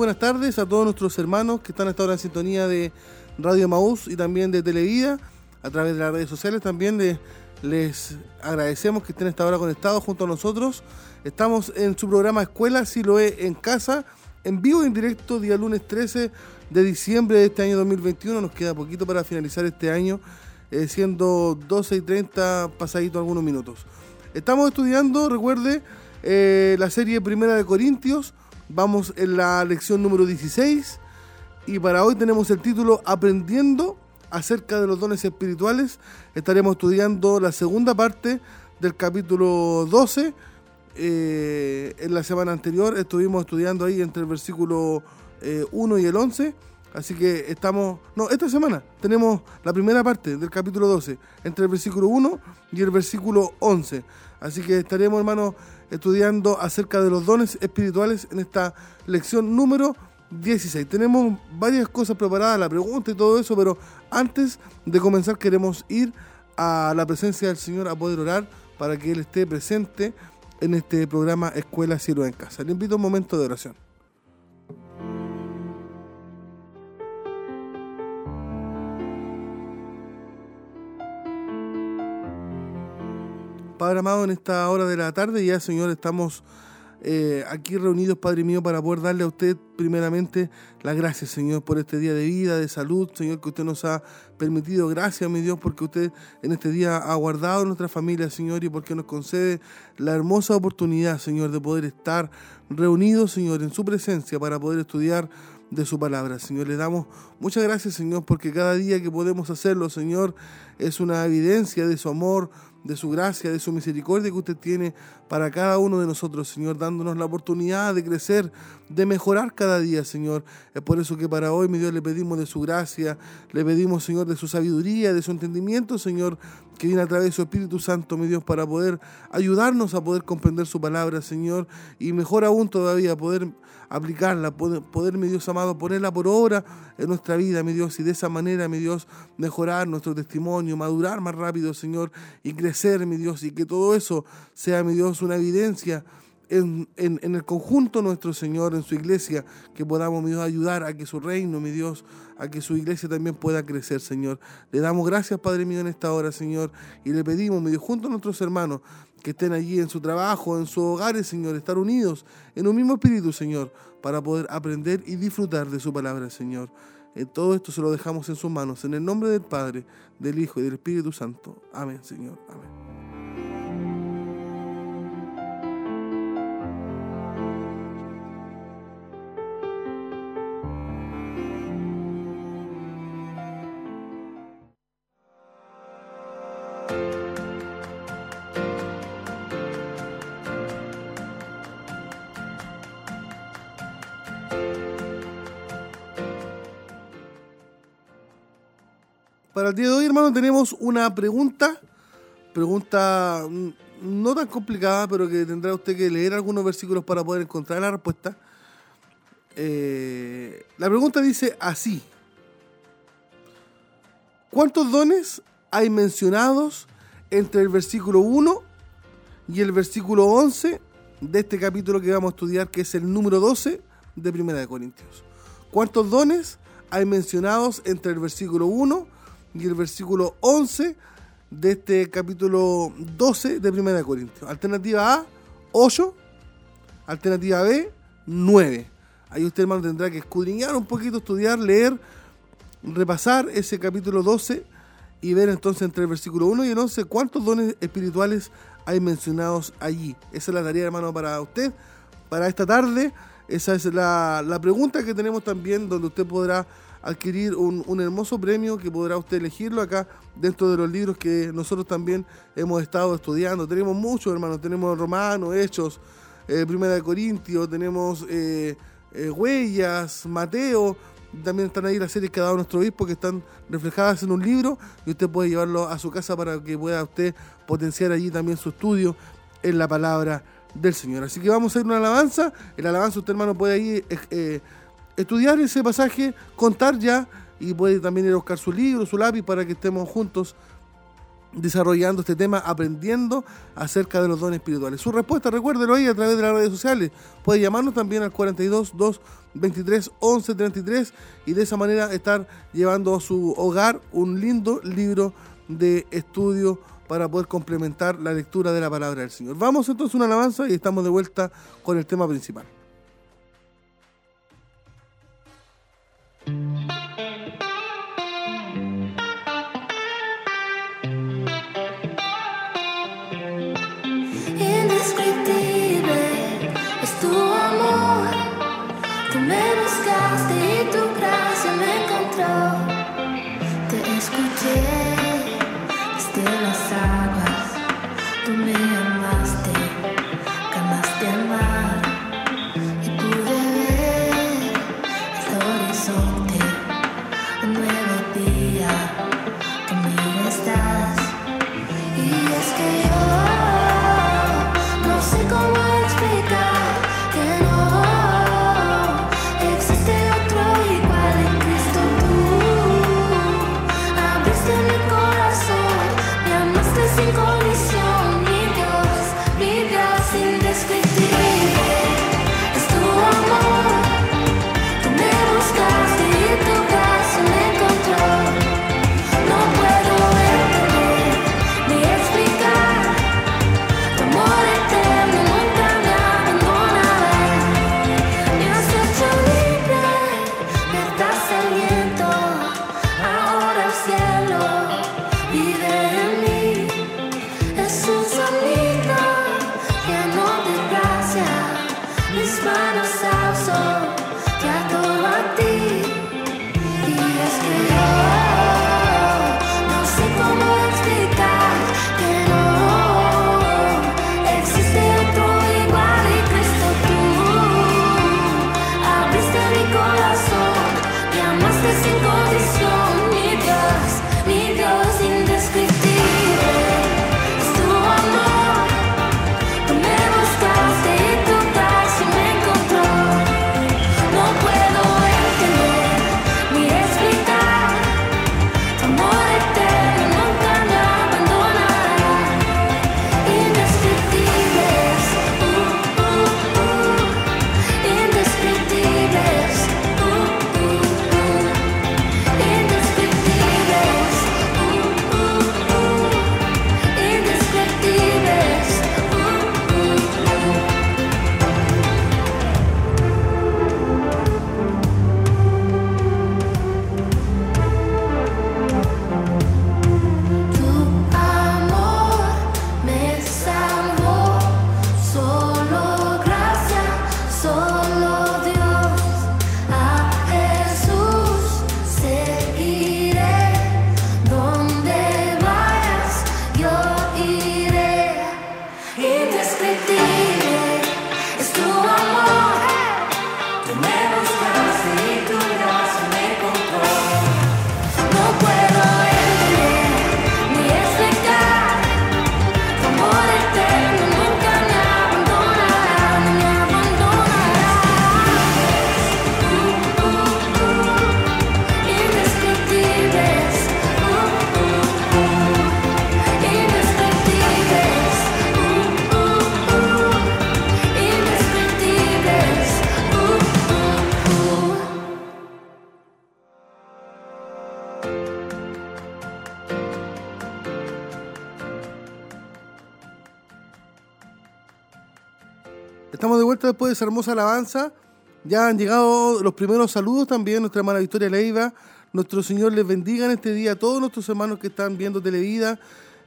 Buenas tardes a todos nuestros hermanos que están esta hora en sintonía de Radio Maús y también de Televida, a través de las redes sociales también les agradecemos que estén esta hora conectados junto a nosotros. Estamos en su programa Escuela Siloé en Casa, en vivo y en directo, día lunes 13 de diciembre de este año 2021. Nos queda poquito para finalizar este año, eh, siendo 12 y 30, pasadito algunos minutos. Estamos estudiando, recuerde, eh, la serie Primera de Corintios. Vamos en la lección número 16 y para hoy tenemos el título Aprendiendo acerca de los dones espirituales. Estaremos estudiando la segunda parte del capítulo 12. Eh, en la semana anterior estuvimos estudiando ahí entre el versículo 1 y el 11 Así que estamos, no, esta semana tenemos la primera parte del capítulo 12, entre el versículo 1 y el versículo 11. Así que estaremos, hermanos, estudiando acerca de los dones espirituales en esta lección número 16. Tenemos varias cosas preparadas, la pregunta y todo eso, pero antes de comenzar queremos ir a la presencia del Señor a poder orar para que Él esté presente en este programa Escuela Cielo en Casa. Le invito a un momento de oración. Amado, en esta hora de la tarde ya, Señor, estamos eh, aquí reunidos, Padre mío, para poder darle a usted primeramente las gracias, Señor, por este día de vida, de salud, Señor, que usted nos ha permitido. Gracias, mi Dios, porque usted en este día ha guardado nuestra familia, Señor, y porque nos concede la hermosa oportunidad, Señor, de poder estar reunidos, Señor, en su presencia para poder estudiar de su palabra. Señor, le damos muchas gracias, Señor, porque cada día que podemos hacerlo, Señor, es una evidencia de su amor, de su gracia, de su misericordia que usted tiene para cada uno de nosotros, Señor, dándonos la oportunidad de crecer, de mejorar cada día, Señor. Es por eso que para hoy, mi Dios, le pedimos de su gracia, le pedimos, Señor, de su sabiduría, de su entendimiento, Señor, que viene a través de su Espíritu Santo, mi Dios, para poder ayudarnos a poder comprender su palabra, Señor, y mejor aún todavía, poder aplicarla, poder, mi Dios amado, ponerla por obra en nuestra vida, mi Dios, y de esa manera, mi Dios, mejorar nuestro testimonio, madurar más rápido, Señor, y crecer, mi Dios, y que todo eso sea, mi Dios, una evidencia en, el conjunto nuestro Señor, en su iglesia, que podamos, mi Dios, ayudar a que su reino, mi Dios, a que su iglesia también pueda crecer, Señor. Le damos gracias, Padre mío, en esta hora, Señor, y le pedimos, mi Dios, junto a nuestros hermanos, que estén allí en su trabajo, en sus hogares, Señor, estar unidos en un mismo espíritu, Señor, para poder aprender y disfrutar de su palabra, Señor. En todo esto se lo dejamos en sus manos, en el nombre del Padre, del Hijo y del Espíritu Santo. Amén, Señor. Amén. Hermano, tenemos una pregunta, pregunta mm, no tan complicada, pero que tendrá usted que leer algunos versículos para poder encontrar la respuesta. Eh, la pregunta dice así. ¿Cuántos dones hay mencionados entre el versículo 1 y el versículo 11 de este capítulo que vamos a estudiar, que es el número 12 de Primera de Corintios? ¿Cuántos dones hay mencionados entre el versículo 1 y el versículo 11 de este capítulo 12 de 1 Corintios. Alternativa A, 8. Alternativa B, 9. Ahí usted, hermano, tendrá que escudriñar un poquito, estudiar, leer, repasar ese capítulo 12 y ver entonces entre el versículo 1 y el 11 cuántos dones espirituales hay mencionados allí. Esa es la tarea, hermano, para usted, para esta tarde. Esa es la, la pregunta que tenemos también, donde usted podrá adquirir un, hermoso premio que podrá usted elegirlo acá dentro de los libros que nosotros también hemos estado estudiando. Tenemos muchos, hermanos. Tenemos Romanos, Hechos, eh, Primera de Corintios, tenemos eh, eh, Huellas, Mateo. También están ahí las series que ha dado nuestro obispo que están reflejadas en un libro y usted puede llevarlo a su casa para que pueda usted potenciar allí también su estudio en la palabra del Señor. Así que vamos a ir una alabanza. El alabanza usted hermano puede ahí estudiar ese pasaje, contar ya y puede también ir a buscar su libro, su lápiz para que estemos juntos desarrollando este tema, aprendiendo acerca de los dones espirituales. Su respuesta, recuérdelo ahí a través de las redes sociales. Puede llamarnos también al 42 2 23 11 33 y de esa manera estar llevando a su hogar un lindo libro de estudio para poder complementar la lectura de la palabra del Señor. Vamos entonces a una alabanza y estamos de vuelta con el tema principal. Hermosa alabanza. Ya han llegado los primeros saludos también, nuestra hermana Victoria Leiva. Nuestro Señor les bendiga en este día a todos nuestros hermanos que están viendo Televida.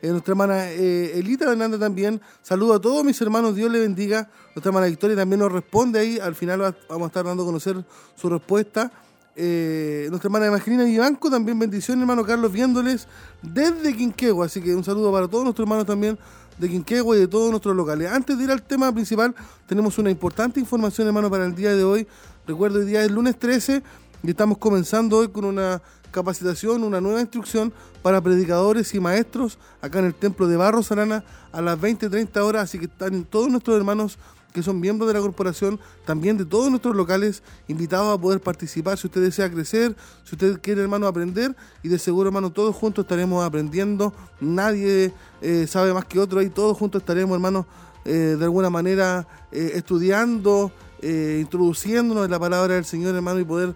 Eh, nuestra hermana eh, Elita Hernández también. Saludo a todos mis hermanos, Dios les bendiga. Nuestra hermana Victoria también nos responde ahí. Al final vamos a estar dando a conocer su respuesta. Eh, nuestra hermana Evangelina Vivanco, también bendiciones, hermano Carlos, viéndoles desde Quinquegua. Así que un saludo para todos nuestros hermanos también de Quinquegua y de todos nuestros locales. Antes de ir al tema principal, tenemos una importante información, hermano, para el día de hoy. Recuerdo, hoy día es lunes 13 y estamos comenzando hoy con una capacitación, una nueva instrucción para predicadores y maestros acá en el templo de Barro Sarana a las 20-30 horas. Así que están todos nuestros hermanos que son miembros de la corporación, también de todos nuestros locales, invitados a poder participar. Si usted desea crecer, si usted quiere, hermano, aprender, y de seguro, hermano, todos juntos estaremos aprendiendo, nadie eh, sabe más que otro, y todos juntos estaremos, hermano, eh, de alguna manera eh, estudiando, introduciéndonos en la palabra del Señor, hermano, y poder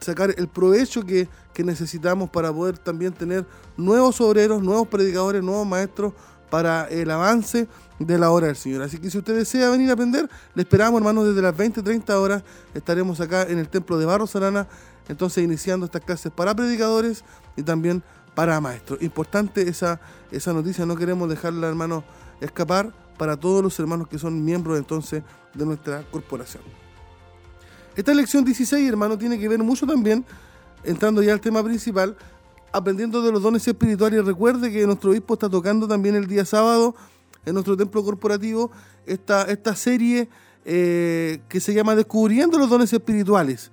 sacar el provecho que, que necesitamos para poder también tener nuevos obreros, nuevos predicadores, nuevos maestros para el avance de la hora del Señor. Así que si usted desea venir a aprender, le esperamos, hermanos, desde las 20, 30 horas. Estaremos acá en el templo de Barro Sarana, entonces iniciando estas clases para predicadores y también para maestros. Importante esa, esa noticia, no queremos dejarla, hermanos, escapar para todos los hermanos que son miembros entonces de nuestra corporación. Esta lección 16, hermano, tiene que ver mucho también, entrando ya al tema principal, aprendiendo de los dones espirituales. Recuerde que nuestro obispo está tocando también el día sábado en nuestro templo corporativo esta, esta serie eh, que se llama Descubriendo los dones espirituales.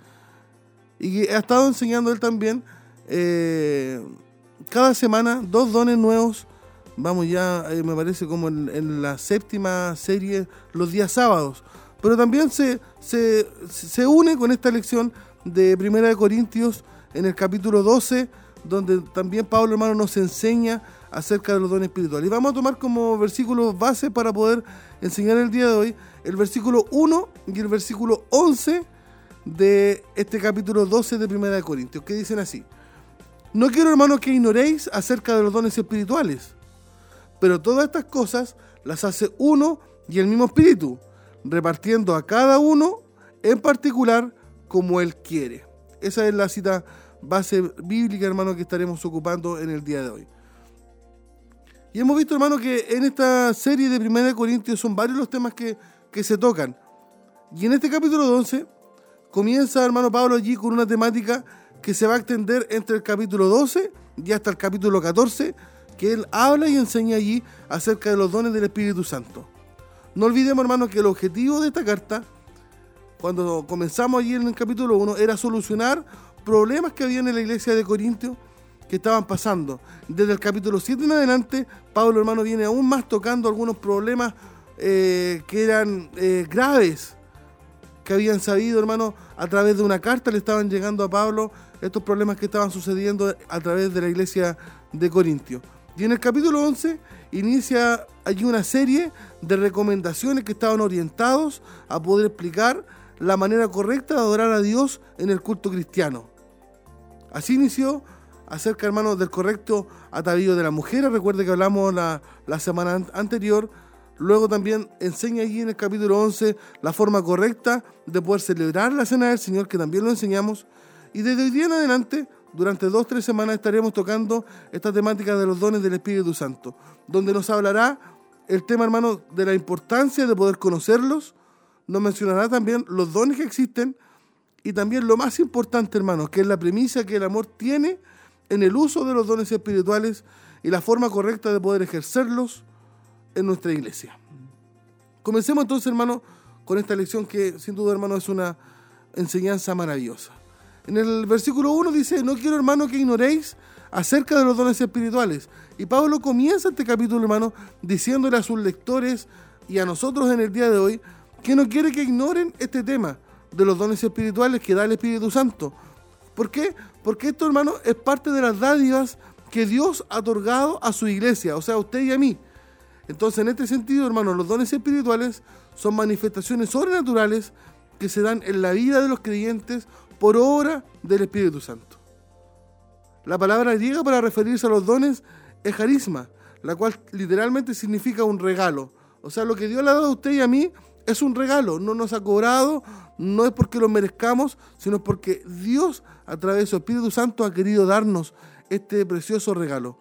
Y ha estado enseñando él también eh, cada semana dos dones nuevos. Vamos ya, eh, me parece como en, la séptima serie, los días sábados. Pero también se, se, se une con esta lección de Primera de Corintios en el capítulo 12, donde también Pablo hermano nos enseña acerca de los dones espirituales. Y vamos a tomar como versículos base para poder enseñar el día de hoy el versículo 1 y el versículo 11 de este capítulo 12 de Primera de Corintios, que dicen así. No quiero, hermanos, que ignoréis acerca de los dones espirituales, pero todas estas cosas las hace uno y el mismo espíritu, repartiendo a cada uno en particular como él quiere. Esa es la cita base bíblica, hermano, que estaremos ocupando en el día de hoy. Y hemos visto, hermano, que en esta serie de Primera de Corintios son varios los temas que, se tocan. Y en este capítulo 11 comienza, hermano Pablo, allí con una temática que se va a extender entre el capítulo 12 y hasta el capítulo 14, que él habla y enseña allí acerca de los dones del Espíritu Santo. No olvidemos, hermano, que el objetivo de esta carta, cuando comenzamos allí en el capítulo 1, era solucionar problemas que había en la iglesia de Corintios que estaban pasando. Desde el capítulo 7 en adelante, Pablo hermano viene aún más tocando algunos problemas eh, que eran eh, graves, que habían sabido hermano a través de una carta, le estaban llegando a Pablo estos problemas que estaban sucediendo a través de la iglesia de Corintio. Y en el capítulo 11 inicia allí una serie de recomendaciones que estaban orientados a poder explicar la manera correcta de adorar a Dios en el culto cristiano. Así inició acerca, hermanos, del correcto atavío de la mujer. Recuerde que hablamos la, la semana anterior. Luego también enseña allí en el capítulo 11 la forma correcta de poder celebrar la cena del Señor, que también lo enseñamos. Y desde hoy día en adelante, durante dos, tres semanas, estaremos tocando esta temática de los dones del Espíritu Santo, donde nos hablará el tema, hermano, de la importancia de poder conocerlos. Nos mencionará también los dones que existen y también lo más importante, hermanos, que es la premisa que el amor tiene en el uso de los dones espirituales y la forma correcta de poder ejercerlos en nuestra iglesia. Comencemos entonces, hermano, con esta lección que sin duda, hermano, es una enseñanza maravillosa. En el versículo 1 dice, no quiero, hermano, que ignoréis acerca de los dones espirituales. Y Pablo comienza este capítulo, hermano, diciéndole a sus lectores y a nosotros en el día de hoy que no quiere que ignoren este tema de los dones espirituales que da el Espíritu Santo. ¿Por qué? Porque esto, hermano, es parte de las dádivas que Dios ha otorgado a su iglesia, o sea, a usted y a mí. Entonces, en este sentido, hermano, los dones espirituales son manifestaciones sobrenaturales que se dan en la vida de los creyentes por obra del Espíritu Santo. La palabra griega para referirse a los dones es carisma, la cual literalmente significa un regalo. O sea, lo que Dios le ha dado a usted y a mí es un regalo, no nos ha cobrado, no es porque lo merezcamos, sino porque Dios a través de su Espíritu Santo ha querido darnos este precioso regalo.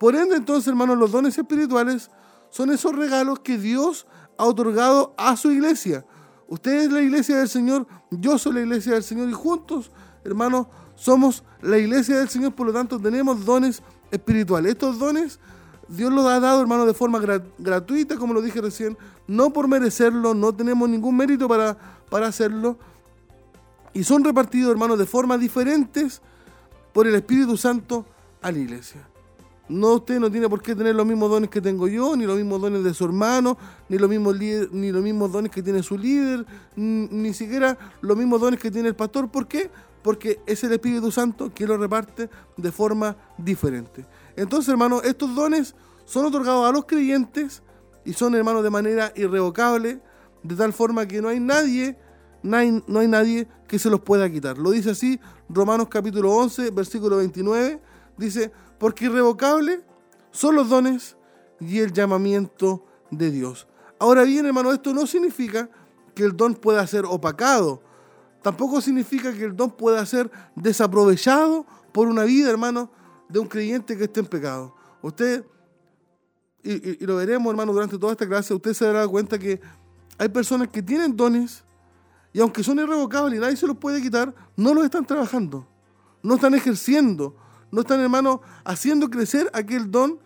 Por ende, entonces, hermanos, los dones espirituales son esos regalos que Dios ha otorgado a su iglesia. Usted es la iglesia del Señor, yo soy la iglesia del Señor y juntos, hermanos, somos la iglesia del Señor, por lo tanto tenemos dones espirituales. Estos dones Dios los ha dado, hermanos, de forma gratuita, como lo dije recién, no por merecerlo, no tenemos ningún mérito para, para hacerlo. Y son repartidos, hermanos, de formas diferentes por el Espíritu Santo a la iglesia. No, usted no tiene por qué tener los mismos dones que tengo yo, ni los mismos dones de su hermano, ni los mismos, ni los mismos dones que tiene su líder, ni, siquiera los mismos dones que tiene el pastor. ¿Por qué? Porque es el Espíritu Santo que lo reparte de forma diferente. Entonces, hermano, estos dones son otorgados a los creyentes y son, hermanos, de manera irrevocable, de tal forma que no hay nadie, no hay, no hay nadie que se los pueda quitar. Lo dice así Romanos capítulo 11, versículo 29, dice, porque irrevocable son los dones y el llamamiento de Dios. Ahora bien, hermano, esto no significa que el don pueda ser opacado. Tampoco significa que el don pueda ser desaprovechado por una vida, hermano, de un creyente que esté en pecado. Usted, y, y lo veremos, hermano, durante toda esta clase, usted se dará cuenta que hay personas que tienen dones y aunque son irrevocables y nadie se los puede quitar, no los están trabajando, no están ejerciendo, no están, hermano, haciendo crecer aquel don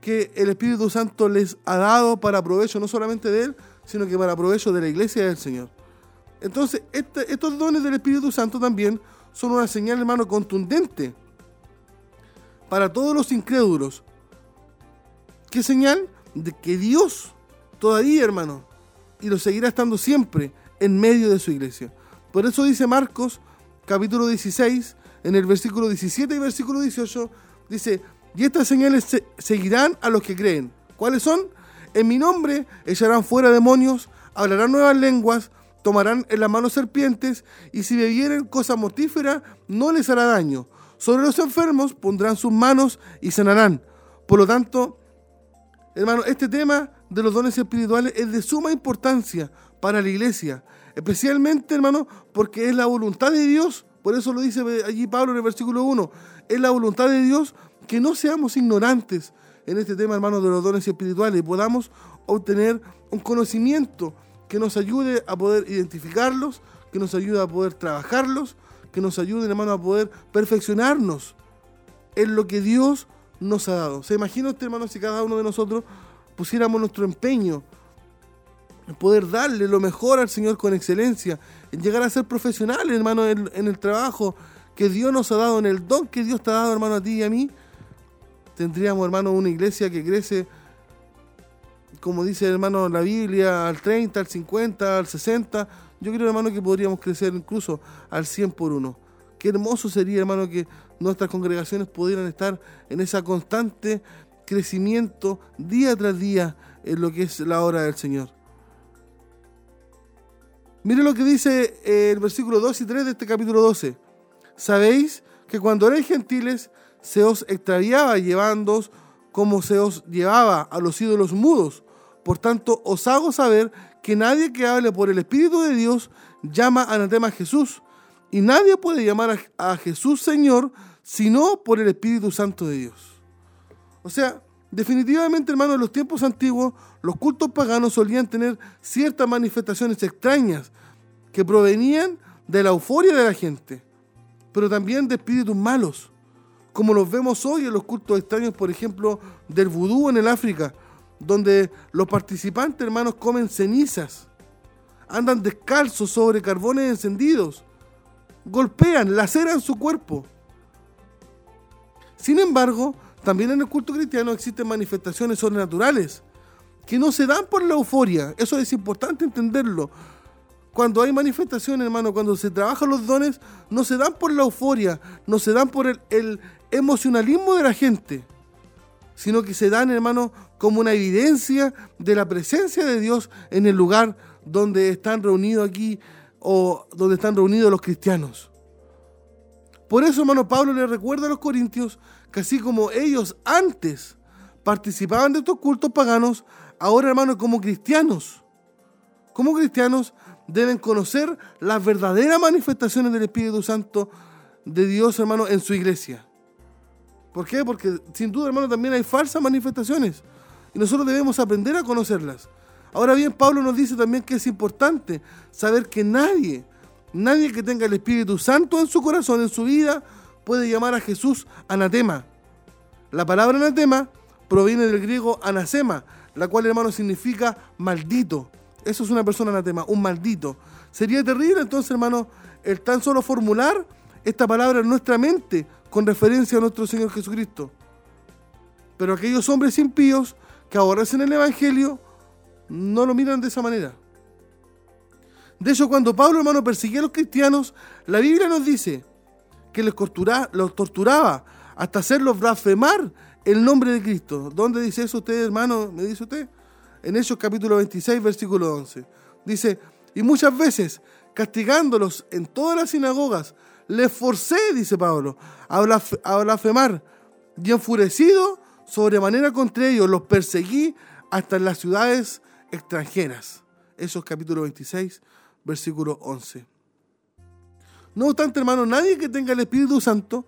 que el Espíritu Santo les ha dado para provecho no solamente de Él, sino que para provecho de la iglesia del Señor. Entonces, este, estos dones del Espíritu Santo también son una señal, hermano, contundente para todos los incrédulos. ¿Qué señal? De que Dios todavía, hermano, y lo seguirá estando siempre en medio de su iglesia. Por eso dice Marcos, capítulo 16, en el versículo 17 y versículo 18, dice, y estas señales seguirán a los que creen. ¿Cuáles son? En mi nombre echarán fuera demonios, hablarán nuevas lenguas, tomarán en las manos serpientes, y si bebieren cosa mortífera, no les hará daño. Sobre los enfermos pondrán sus manos y sanarán. Por lo tanto, hermano, este tema de los dones espirituales es de suma importancia para la iglesia, especialmente, hermano, porque es la voluntad de Dios por eso lo dice allí Pablo en el versículo 1. Es la voluntad de Dios que no seamos ignorantes en este tema, hermanos, de los dones espirituales y podamos obtener un conocimiento que nos ayude a poder identificarlos, que nos ayude a poder trabajarlos, que nos ayude, hermano, a poder perfeccionarnos en lo que Dios nos ha dado. ¿Se imagina usted, hermano, si cada uno de nosotros pusiéramos nuestro empeño en poder darle lo mejor al Señor con excelencia, en llegar a ser profesionales, hermano, en, el trabajo que Dios nos ha dado, en el don que Dios te ha dado, hermano, a ti y a mí, tendríamos, hermano, una iglesia que crece, como dice, hermano, la Biblia, al 30, al 50, al 60. Yo creo, hermano, que podríamos crecer incluso al 100 por uno. Qué hermoso sería, hermano, que nuestras congregaciones pudieran estar en ese constante crecimiento día tras día en lo que es la hora del Señor. Mire lo que dice eh, el versículo 2 y 3 de este capítulo 12. Sabéis que cuando erais gentiles se os extraviaba llevándoos como se os llevaba a los ídolos mudos. Por tanto, os hago saber que nadie que hable por el Espíritu de Dios llama anatema a Jesús. Y nadie puede llamar a Jesús Señor sino por el Espíritu Santo de Dios. O sea, definitivamente, hermano, en los tiempos antiguos los cultos paganos solían tener ciertas manifestaciones extrañas que provenían de la euforia de la gente, pero también de espíritus malos, como los vemos hoy en los cultos extraños, por ejemplo, del vudú en el África, donde los participantes, hermanos, comen cenizas, andan descalzos sobre carbones encendidos, golpean, laceran su cuerpo. Sin embargo, también en el culto cristiano existen manifestaciones sobrenaturales que no se dan por la euforia. Eso es importante entenderlo. Cuando hay manifestaciones, hermano, cuando se trabajan los dones, no se dan por la euforia, no se dan por el, emocionalismo de la gente, sino que se dan, hermano, como una evidencia de la presencia de Dios en el lugar donde están reunidos aquí o donde están reunidos los cristianos. Por eso, hermano, Pablo le recuerda a los corintios que así como ellos antes participaban de estos cultos paganos, ahora, hermano, como cristianos, como cristianos deben conocer las verdaderas manifestaciones del Espíritu Santo de Dios, hermano, en su iglesia. ¿Por qué? Porque sin duda, hermano, también hay falsas manifestaciones y nosotros debemos aprender a conocerlas. Ahora bien, Pablo nos dice también que es importante saber que nadie, nadie que tenga el Espíritu Santo en su corazón, en su vida, puede llamar a Jesús anatema. La palabra anatema proviene del griego anasema, la cual, hermano, significa maldito. Eso es una persona anatema, un maldito. Sería terrible entonces, hermano, el tan solo formular esta palabra en nuestra mente con referencia a nuestro Señor Jesucristo. Pero aquellos hombres impíos que aborrecen el Evangelio no lo miran de esa manera. De hecho, cuando Pablo, hermano, perseguía a los cristianos, la Biblia nos dice que los, torturaba hasta hacerlos blasfemar el nombre de Cristo. ¿Dónde dice eso usted, hermano? ¿Me dice usted? En Hechos capítulo 26, versículo 11. Dice, y muchas veces, castigándolos en todas las sinagogas, les forcé, dice Pablo, a blasfemar. Y enfurecido sobremanera contra ellos, los perseguí hasta en las ciudades extranjeras. Esos capítulo 26, versículo 11. No obstante, hermano, nadie que tenga el Espíritu Santo,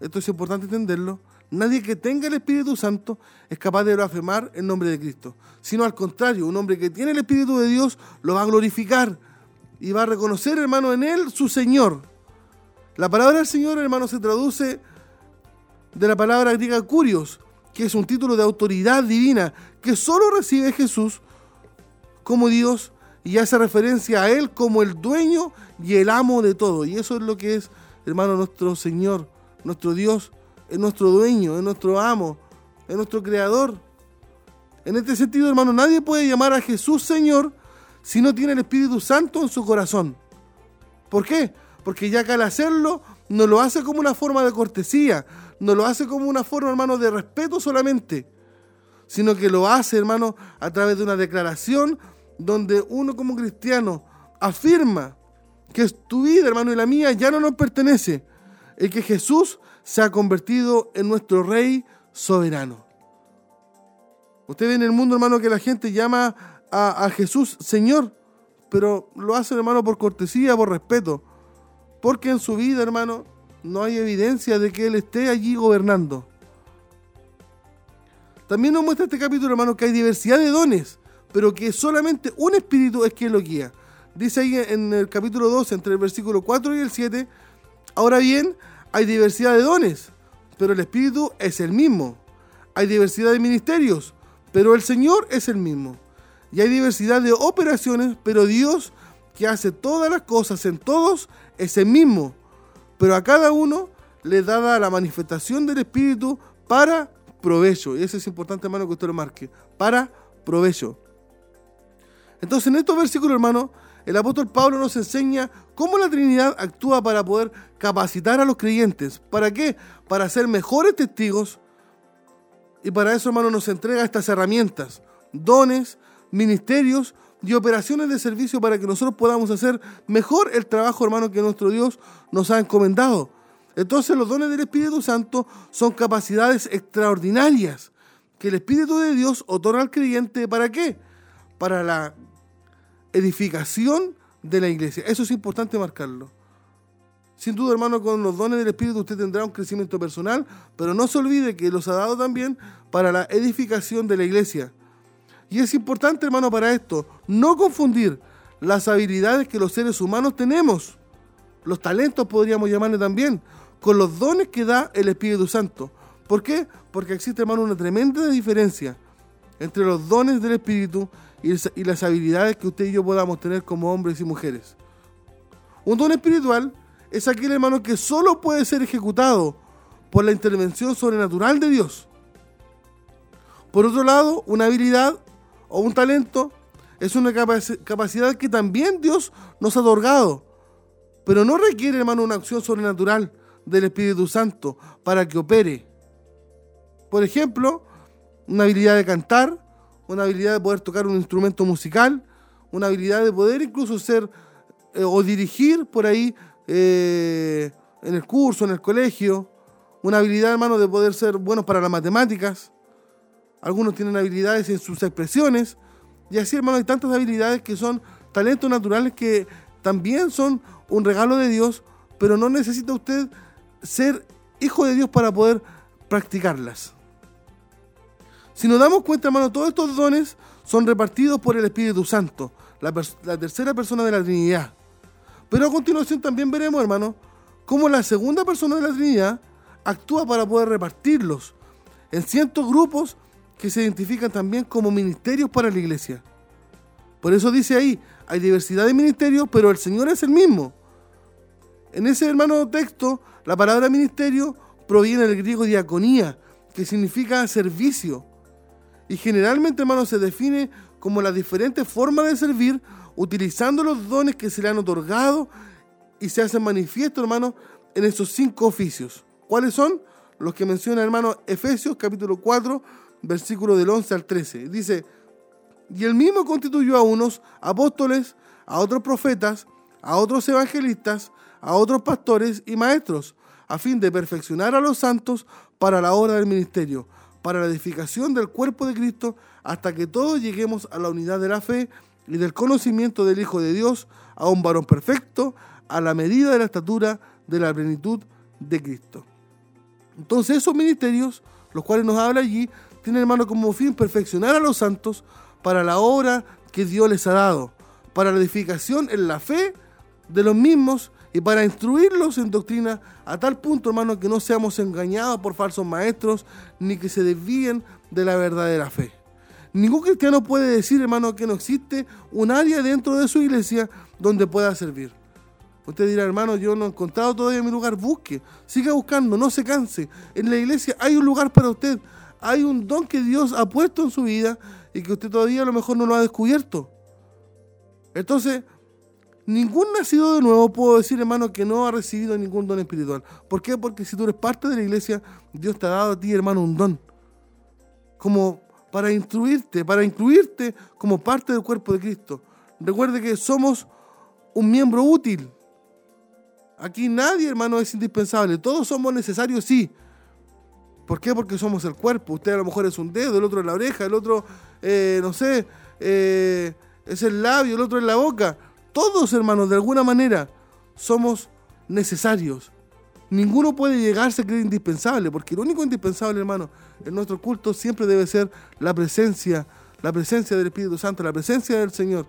esto es importante entenderlo, nadie que tenga el Espíritu Santo es capaz de blasfemar el nombre de Cristo, sino al contrario, un hombre que tiene el Espíritu de Dios lo va a glorificar y va a reconocer, hermano, en él su Señor. La palabra del Señor, hermano, se traduce de la palabra griega curios, que es un título de autoridad divina que solo recibe Jesús como Dios y hace referencia a Él como el dueño y el amo de todo. Y eso es lo que es, hermano, nuestro Señor, nuestro Dios, es nuestro dueño, es nuestro amo, es nuestro creador. En este sentido, hermano, nadie puede llamar a Jesús Señor si no tiene el Espíritu Santo en su corazón. ¿Por qué? Porque ya que al hacerlo no lo hace como una forma de cortesía, no lo hace como una forma, hermano, de respeto solamente, sino que lo hace, hermano, a través de una declaración donde uno como cristiano afirma que tu vida, hermano, y la mía ya no nos pertenece, y que Jesús se ha convertido en nuestro Rey soberano. Usted ve en el mundo, hermano, que la gente llama a, a Jesús Señor, pero lo hace, hermano, por cortesía, por respeto, porque en su vida, hermano, no hay evidencia de que Él esté allí gobernando. También nos muestra este capítulo, hermano, que hay diversidad de dones, pero que solamente un espíritu es quien lo guía. Dice ahí en el capítulo 2, entre el versículo 4 y el 7, ahora bien, hay diversidad de dones, pero el espíritu es el mismo. Hay diversidad de ministerios, pero el Señor es el mismo. Y hay diversidad de operaciones, pero Dios que hace todas las cosas en todos es el mismo pero a cada uno le da la manifestación del Espíritu para provecho. Y eso es importante, hermano, que usted lo marque. Para provecho. Entonces, en estos versículos, hermano, el apóstol Pablo nos enseña cómo la Trinidad actúa para poder capacitar a los creyentes. ¿Para qué? Para ser mejores testigos. Y para eso, hermano, nos entrega estas herramientas, dones, ministerios y operaciones de servicio para que nosotros podamos hacer mejor el trabajo, hermano, que nuestro Dios nos ha encomendado. Entonces los dones del Espíritu Santo son capacidades extraordinarias que el Espíritu de Dios otorga al creyente para qué? Para la edificación de la iglesia. Eso es importante marcarlo. Sin duda, hermano, con los dones del Espíritu usted tendrá un crecimiento personal, pero no se olvide que los ha dado también para la edificación de la iglesia. Y es importante, hermano, para esto, no confundir las habilidades que los seres humanos tenemos, los talentos podríamos llamarle también, con los dones que da el Espíritu Santo. ¿Por qué? Porque existe, hermano, una tremenda diferencia entre los dones del Espíritu y las habilidades que usted y yo podamos tener como hombres y mujeres. Un don espiritual es aquel, hermano, que solo puede ser ejecutado por la intervención sobrenatural de Dios. Por otro lado, una habilidad o un talento es una capacidad que también Dios nos ha otorgado, pero no requiere, hermano, una acción sobrenatural del Espíritu Santo para que opere. Por ejemplo, una habilidad de cantar, una habilidad de poder tocar un instrumento musical, una habilidad de poder incluso ser eh, o dirigir por ahí eh, en el curso, en el colegio, una habilidad, hermano, de poder ser buenos para las matemáticas, algunos tienen habilidades en sus expresiones, y así, hermano, hay tantas habilidades que son talentos naturales que también son un regalo de Dios, pero no necesita usted ser hijo de Dios para poder practicarlas. Si nos damos cuenta, hermano, todos estos dones son repartidos por el Espíritu Santo, la, tercera persona de la Trinidad. Pero a continuación también veremos, hermano, cómo la segunda persona de la Trinidad actúa para poder repartirlos en ciertos grupos que se identifican también como ministerios para la iglesia. Por eso dice ahí, hay diversidad de ministerios, pero el Señor es el mismo. En ese hermano texto, la palabra ministerio proviene del griego diaconía, que significa servicio. Y generalmente, hermano, se define como las diferentes formas de servir utilizando los dones que se le han otorgado y se hacen manifiesto, hermano, en esos cinco oficios. ¿Cuáles son? Los que menciona, hermano, Efesios capítulo 4, versículo del 11 al 13. Dice, y él mismo constituyó a unos apóstoles, a otros profetas, a otros evangelistas, a otros pastores y maestros, a fin de perfeccionar a los santos para la obra del ministerio, para la edificación del cuerpo de Cristo, hasta que todos lleguemos a la unidad de la fe y del conocimiento del Hijo de Dios, a un varón perfecto, a la medida de la estatura de la plenitud de Cristo. Entonces esos ministerios, los cuales nos habla allí, tienen hermano como fin perfeccionar a los santos para la obra que Dios les ha dado, para la edificación en la fe de los mismos y para instruirlos en doctrina a tal punto, hermano, que no seamos engañados por falsos maestros ni que se desvíen de la verdadera fe. Ningún cristiano puede decir, hermano, que no existe un área dentro de su iglesia donde pueda servir. Usted dirá, hermano, yo no he encontrado todavía mi lugar, busque, siga buscando, no se canse. En la iglesia hay un lugar para usted, hay un don que Dios ha puesto en su vida y que usted todavía a lo mejor no lo ha descubierto. Entonces, ningún nacido de nuevo puedo decir, hermano, que no ha recibido ningún don espiritual. ¿Por qué? Porque si tú eres parte de la iglesia, Dios te ha dado a ti, hermano, un don. Como para instruirte, para incluirte como parte del cuerpo de Cristo. Recuerde que somos un miembro útil. Aquí nadie, hermano, es indispensable. Todos somos necesarios, sí. ¿Por qué? Porque somos el cuerpo. Usted a lo mejor es un dedo, el otro es la oreja, el otro, eh, no sé, eh, es el labio, el otro es la boca. Todos, hermanos, de alguna manera somos necesarios. Ninguno puede llegarse a creer indispensable, porque lo único indispensable, hermano, en nuestro culto siempre debe ser la presencia, la presencia del Espíritu Santo, la presencia del Señor.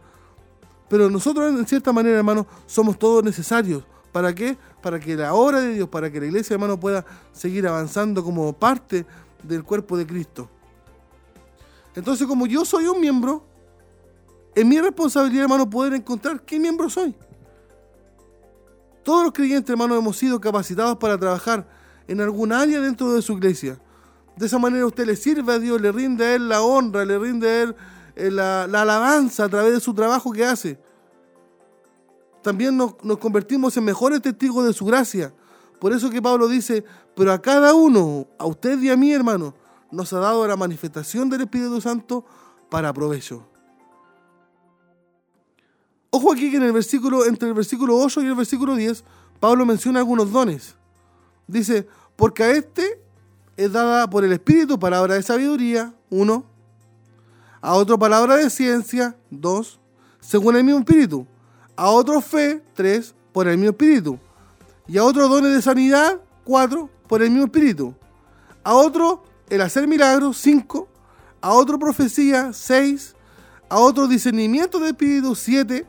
Pero nosotros, en cierta manera, hermano, somos todos necesarios. ¿Para qué? Para que la obra de Dios, para que la iglesia, hermano, pueda seguir avanzando como parte del cuerpo de Cristo. Entonces, como yo soy un miembro, es mi responsabilidad, hermano, poder encontrar qué miembro soy. Todos los creyentes, hermanos, hemos sido capacitados para trabajar en algún área dentro de su iglesia. De esa manera usted le sirve a Dios, le rinde a Él la honra, le rinde a Él eh, la, alabanza a través de su trabajo que hace. También nos, nos convertimos en mejores testigos de su gracia. Por eso que Pablo dice, pero a cada uno, a usted y a mí, hermano, nos ha dado la manifestación del Espíritu Santo para provecho. Ojo aquí que en el versículo, entre el versículo 8 y el versículo 10, Pablo menciona algunos dones. Dice, porque a este es dada por el Espíritu palabra de sabiduría, uno. A otro palabra de ciencia, dos. Según el mismo Espíritu. A otro fe, tres. Por el mismo Espíritu. Y a otro dones de sanidad, cuatro. Por el mismo Espíritu. A otro el hacer milagros, cinco. A otro profecía, seis. A otro discernimiento de Espíritu, siete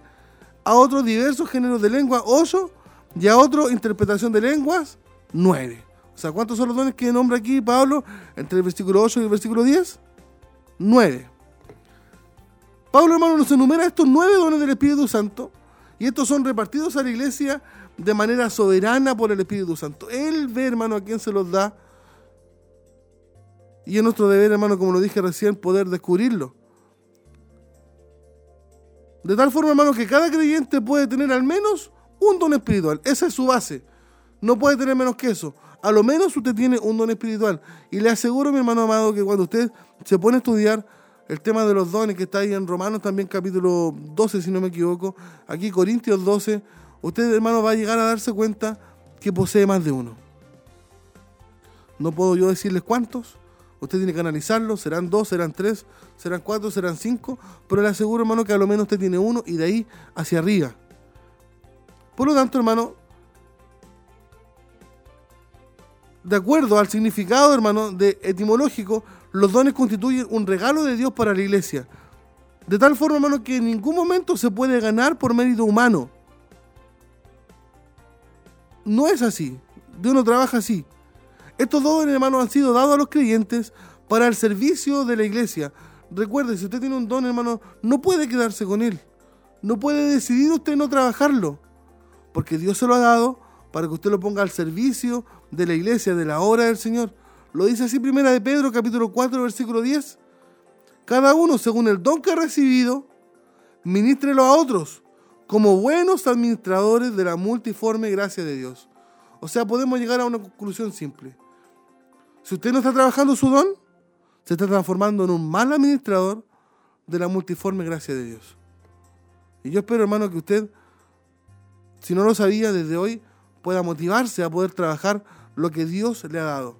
a otros diversos géneros de lengua, 8, y a otro interpretación de lenguas, 9. O sea, ¿cuántos son los dones que nombra aquí Pablo entre el versículo 8 y el versículo 10? 9. Pablo, hermano, nos enumera estos nueve dones del Espíritu Santo y estos son repartidos a la iglesia de manera soberana por el Espíritu Santo. Él ve, hermano, a quién se los da. Y es nuestro deber, hermano, como lo dije recién, poder descubrirlo. De tal forma, hermano, que cada creyente puede tener al menos un don espiritual. Esa es su base. No puede tener menos que eso. A lo menos usted tiene un don espiritual. Y le aseguro, mi hermano amado, que cuando usted se pone a estudiar el tema de los dones que está ahí en Romanos también capítulo 12, si no me equivoco, aquí Corintios 12, usted, hermano, va a llegar a darse cuenta que posee más de uno. No puedo yo decirles cuántos, Usted tiene que analizarlo, serán dos, serán tres, serán cuatro, serán cinco, pero le aseguro, hermano, que a lo menos usted tiene uno y de ahí hacia arriba. Por lo tanto, hermano, de acuerdo al significado, hermano, de etimológico, los dones constituyen un regalo de Dios para la iglesia. De tal forma, hermano, que en ningún momento se puede ganar por mérito humano. No es así. Dios no trabaja así. Estos dones, hermanos, han sido dados a los creyentes para el servicio de la iglesia. Recuerde, si usted tiene un don, hermano, no puede quedarse con él. No puede decidir usted no trabajarlo. Porque Dios se lo ha dado para que usted lo ponga al servicio de la iglesia, de la obra del Señor. Lo dice así primera de Pedro capítulo 4 versículo 10. Cada uno según el don que ha recibido, ministrelo a otros como buenos administradores de la multiforme gracia de Dios. O sea, podemos llegar a una conclusión simple. Si usted no está trabajando su don, se está transformando en un mal administrador de la multiforme gracia de Dios. Y yo espero, hermano, que usted, si no lo sabía desde hoy, pueda motivarse a poder trabajar lo que Dios le ha dado.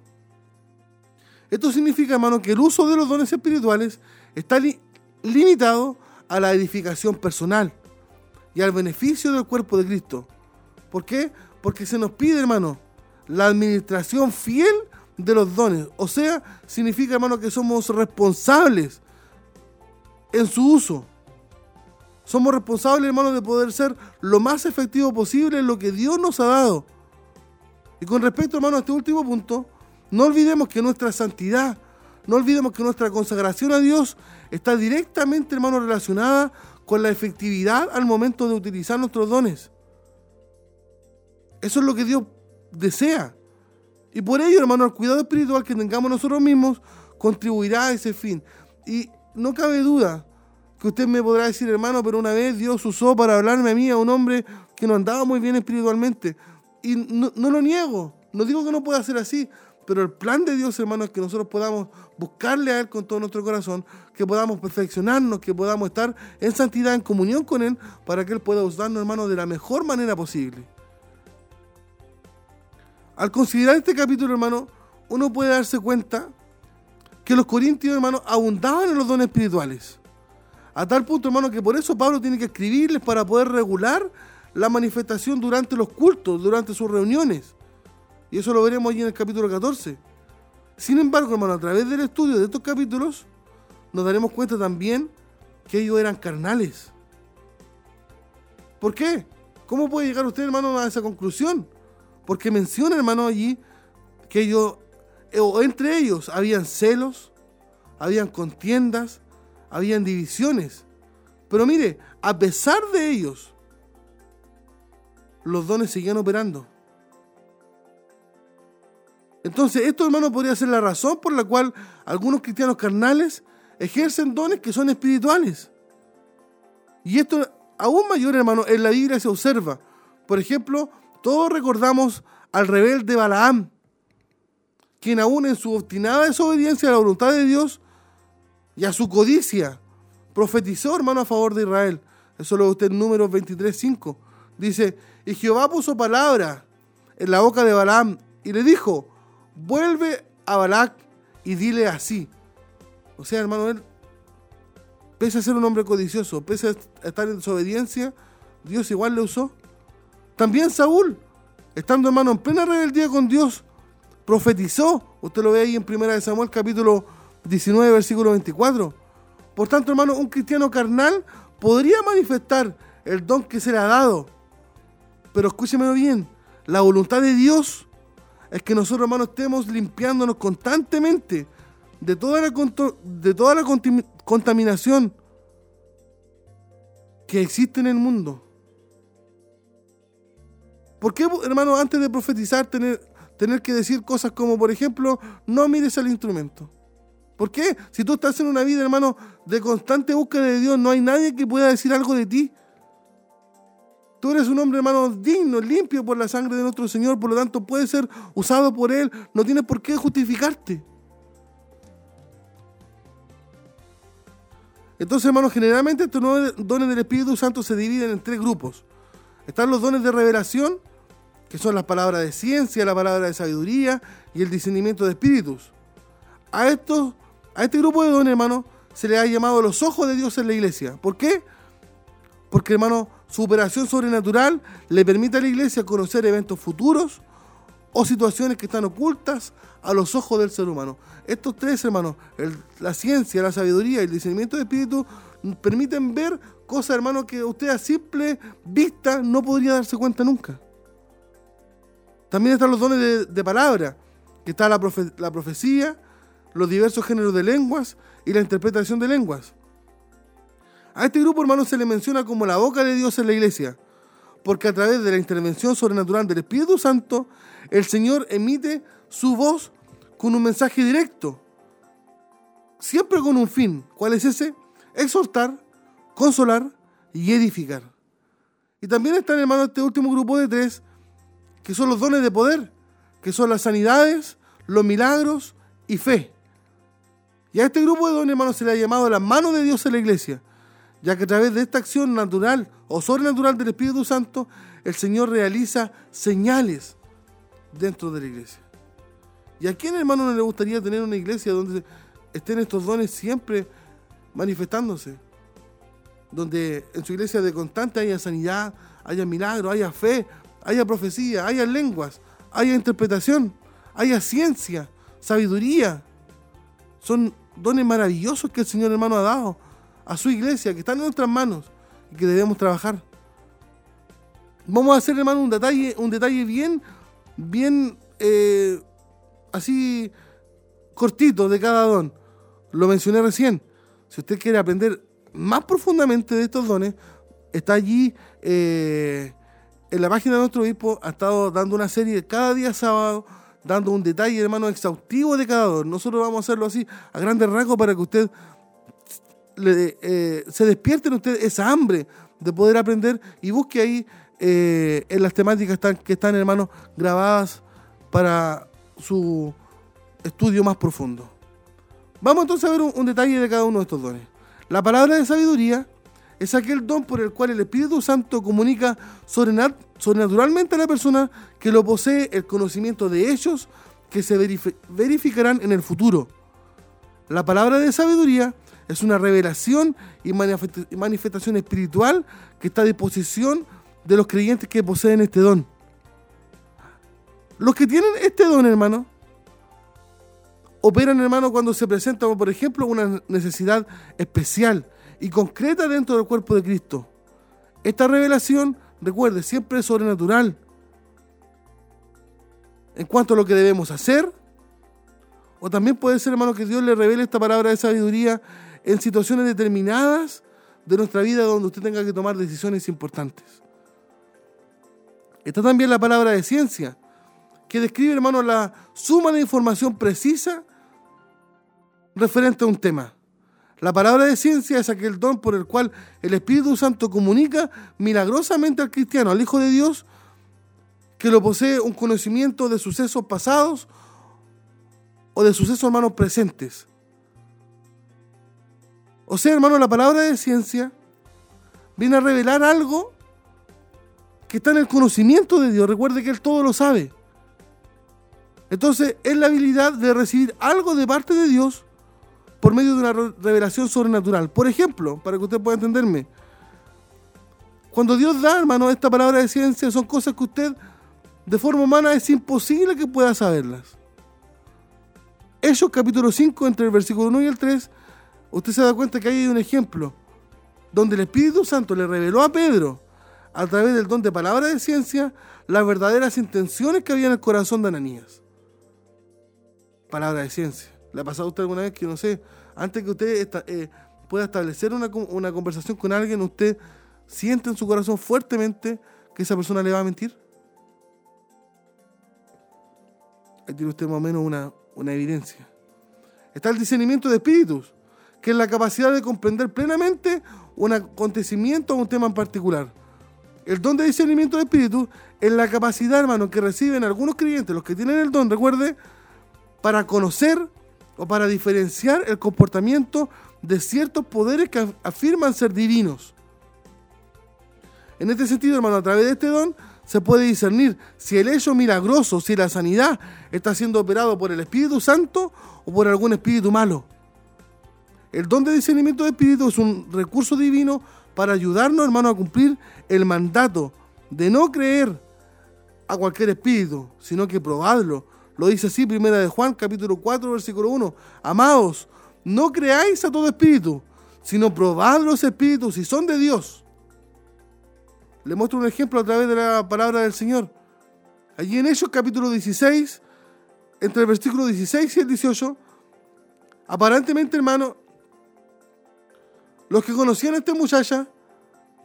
Esto significa, hermano, que el uso de los dones espirituales está limitado a la edificación personal y al beneficio del cuerpo de Cristo. ¿Por qué? Porque se nos pide, hermano, la administración fiel de los dones. O sea, significa, hermano, que somos responsables en su uso. Somos responsables, hermano, de poder ser lo más efectivo posible en lo que Dios nos ha dado. Y con respecto, hermano, a este último punto, no olvidemos que nuestra santidad, no olvidemos que nuestra consagración a Dios está directamente, hermano, relacionada con la efectividad al momento de utilizar nuestros dones. Eso es lo que Dios desea. Y por ello, hermano, el cuidado espiritual que tengamos nosotros mismos contribuirá a ese fin. Y no cabe duda que usted me podrá decir, hermano, pero una vez Dios usó para hablarme a mí, a un hombre que no andaba muy bien espiritualmente. Y no, lo niego, no digo que no pueda ser así, pero el plan de Dios, hermano, es que nosotros podamos buscarle a Él con todo nuestro corazón, que podamos perfeccionarnos, que podamos estar en santidad, en comunión con Él, para que Él pueda usarnos, hermano, de la mejor manera posible. Al considerar este capítulo, hermano, uno puede darse cuenta que los corintios, hermano, abundaban en los dones espirituales. A tal punto, hermano, que por eso Pablo tiene que escribirles para poder regular la manifestación durante los cultos, durante sus reuniones. Y eso lo veremos allí en el capítulo 14. Sin embargo, hermano, a través del estudio de estos capítulos, nos daremos cuenta también que ellos eran carnales. ¿Por qué? ¿Cómo puede llegar usted, hermano, a esa conclusión? Porque menciona, hermano, allí que ellos, o entre ellos, habían celos, habían contiendas, habían divisiones. Pero mire, a pesar de ellos, los dones seguían operando. Entonces, esto, hermano, podría ser la razón por la cual algunos cristianos carnales ejercen dones que son espirituales. Y esto, aún mayor, hermano, en la Biblia se observa. Por ejemplo, todos recordamos al rebelde Balaam, quien aún en su obstinada desobediencia a la voluntad de Dios y a su codicia, profetizó, hermano, a favor de Israel. Eso lo ve usted en números 23.5. Dice, y Jehová puso palabra en la boca de Balaam y le dijo, vuelve a Balac y dile así. O sea, hermano, él, pese a ser un hombre codicioso, pese a estar en desobediencia, Dios igual le usó. También Saúl, estando hermano en plena rebeldía con Dios, profetizó. Usted lo ve ahí en 1 Samuel capítulo 19, versículo 24. Por tanto, hermano, un cristiano carnal podría manifestar el don que se le ha dado. Pero escúcheme bien, la voluntad de Dios es que nosotros, hermano, estemos limpiándonos constantemente de toda la, de toda la contaminación que existe en el mundo. ¿Por qué, hermano, antes de profetizar tener, tener que decir cosas como, por ejemplo, no mires al instrumento? ¿Por qué? Si tú estás en una vida, hermano, de constante búsqueda de Dios, no hay nadie que pueda decir algo de ti. Tú eres un hombre, hermano, digno, limpio por la sangre de nuestro Señor, por lo tanto puedes ser usado por Él. No tienes por qué justificarte. Entonces, hermano, generalmente estos dones del Espíritu Santo se dividen en tres grupos. Están los dones de revelación, que son las palabras de ciencia, la palabra de sabiduría y el discernimiento de espíritus. A, estos, a este grupo de dones, hermano, se le ha llamado los ojos de Dios en la iglesia. ¿Por qué? Porque, hermano, su operación sobrenatural le permite a la iglesia conocer eventos futuros o situaciones que están ocultas a los ojos del ser humano. Estos tres, hermanos, la ciencia, la sabiduría y el discernimiento de espíritu permiten ver cosas, hermanos, que usted a simple vista no podría darse cuenta nunca. También están los dones de, palabra, que está la, la profecía, los diversos géneros de lenguas y la interpretación de lenguas. A este grupo, hermanos, se le menciona como la boca de Dios en la iglesia, porque a través de la intervención sobrenatural del Espíritu Santo, el Señor emite su voz con un mensaje directo, siempre con un fin. ¿Cuál es ese? Exhortar, consolar y edificar. Y también están, hermano, este último grupo de tres, que son los dones de poder, que son las sanidades, los milagros y fe. Y a este grupo de dones, hermano, se le ha llamado la mano de Dios en la iglesia, ya que a través de esta acción natural o sobrenatural del Espíritu Santo, el Señor realiza señales dentro de la iglesia. ¿Y a quién, hermano, no le gustaría tener una iglesia donde estén estos dones siempre manifestándose? Donde en su iglesia de constante haya sanidad, haya milagro, haya fe, haya profecía, haya lenguas, haya interpretación, haya ciencia, sabiduría. Son dones maravillosos que el Señor hermano ha dado a su iglesia, que están en nuestras manos y que debemos trabajar. Vamos a hacer, hermano, un detalle, un detalle bien, bien eh, así cortito de cada don. Lo mencioné recién. Si usted quiere aprender más profundamente de estos dones, está allí eh, en la página de nuestro obispo, ha estado dando una serie cada día sábado, dando un detalle, hermano, exhaustivo de cada don. Nosotros vamos a hacerlo así, a grandes rasgos, para que usted eh, se despierte en esa hambre de poder aprender y busque ahí eh, en las temáticas que están, hermanos, grabadas para su estudio más profundo. Vamos entonces a ver un, detalle de cada uno de estos dones. La palabra de sabiduría es aquel don por el cual el Espíritu Santo comunica sobrenaturalmente a la persona que lo posee el conocimiento de hechos que se verificarán en el futuro. La palabra de sabiduría es una revelación y manifestación espiritual que está a disposición de los creyentes que poseen este don. Los que tienen este don, hermano, operan, hermano, cuando se presenta, por ejemplo, una necesidad especial y concreta dentro del cuerpo de Cristo. Esta revelación, recuerde, siempre es sobrenatural. En cuanto a lo que debemos hacer, o también puede ser, hermano, que Dios le revele esta palabra de sabiduría en situaciones determinadas de nuestra vida donde usted tenga que tomar decisiones importantes. Está también la palabra de ciencia, que describe, hermano, la suma de información precisa referente a un tema. La palabra de ciencia es aquel don por el cual el Espíritu Santo comunica milagrosamente al cristiano, al Hijo de Dios, que lo posee un conocimiento de sucesos pasados o de sucesos hermanos presentes. O sea, hermano, la palabra de ciencia viene a revelar algo que está en el conocimiento de Dios. Recuerde que Él todo lo sabe. Entonces, es la habilidad de recibir algo de parte de Dios por medio de una revelación sobrenatural. Por ejemplo, para que usted pueda entenderme, cuando Dios da, hermano, esta palabra de ciencia, son cosas que usted, de forma humana, es imposible que pueda saberlas. Hechos capítulo 5, entre el versículo 1 y el 3, usted se da cuenta que hay un ejemplo donde el Espíritu Santo le reveló a Pedro, a través del don de palabra de ciencia, las verdaderas intenciones que había en el corazón de Ananías. Palabra de ciencia. ¿Le ha pasado a usted alguna vez que, no sé, antes que usted eh, pueda establecer una, conversación con alguien, usted siente en su corazón fuertemente que esa persona le va a mentir? Ahí tiene usted más o menos una, una evidencia. Está el discernimiento de espíritus, que es la capacidad de comprender plenamente un acontecimiento o un tema en particular. El don de discernimiento de espíritus es la capacidad, hermano, que reciben algunos creyentes, los que tienen el don, recuerde, para conocer o para diferenciar el comportamiento de ciertos poderes que afirman ser divinos. En este sentido, hermano, a través de este don se puede discernir si el hecho milagroso, si la sanidad está siendo operado por el Espíritu Santo o por algún espíritu malo. El don de discernimiento de espíritu es un recurso divino para ayudarnos, hermano, a cumplir el mandato de no creer a cualquier espíritu, sino que probarlo, lo dice así, primera de Juan, capítulo 4, versículo 1. Amados, no creáis a todo espíritu, sino probad los espíritus si son de Dios. Le muestro un ejemplo a través de la palabra del Señor. Allí en Hechos capítulo 16, entre el versículo 16 y el 18, aparentemente, hermano, los que conocían a esta muchacha,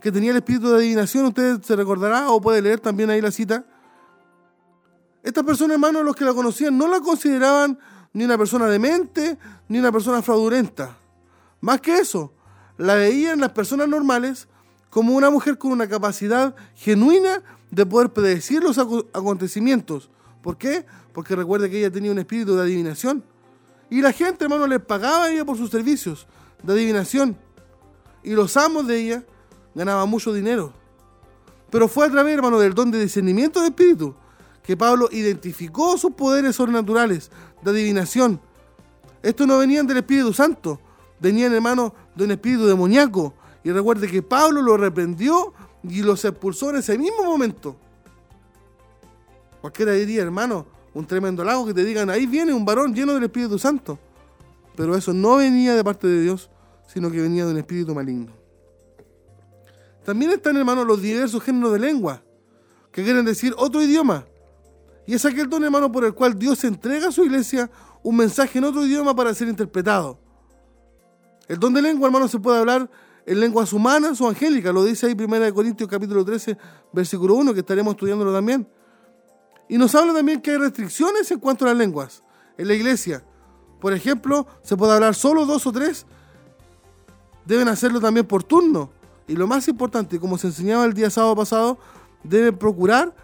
que tenía el espíritu de adivinación, usted se recordará o puede leer también ahí la cita, estas personas, hermanos, los que la conocían, no la consideraban ni una persona demente, ni una persona fraudulenta. Más que eso, la veían las personas normales como una mujer con una capacidad genuina de poder predecir los acontecimientos. ¿Por qué? Porque recuerde que ella tenía un espíritu de adivinación. Y la gente, hermano, le pagaba a ella por sus servicios de adivinación. Y los amos de ella ganaban mucho dinero. Pero fue a través, hermano, del don de discernimiento de espíritu que Pablo identificó sus poderes sobrenaturales de adivinación. Estos no venían del Espíritu Santo, venían, hermano, de un espíritu demoníaco. Y recuerde que Pablo lo reprendió y los expulsó en ese mismo momento. Cualquiera diría, hermano, un tremendo lago que te digan, ahí viene un varón lleno del Espíritu Santo. Pero eso no venía de parte de Dios, sino que venía de un espíritu maligno. También están, hermano, los diversos géneros de lengua, que quieren decir otro idioma. Y es aquel don, hermano, por el cual Dios entrega a su iglesia un mensaje en otro idioma para ser interpretado. El don de lengua, hermano, se puede hablar en lenguas humanas o angélicas. Lo dice ahí 1 Corintios capítulo 13, versículo 1, que estaremos estudiándolo también. Y nos habla también que hay restricciones en cuanto a las lenguas en la iglesia. Por ejemplo, se puede hablar solo dos o tres. Deben hacerlo también por turno. Y lo más importante, como se enseñaba el día sábado pasado, deben procurar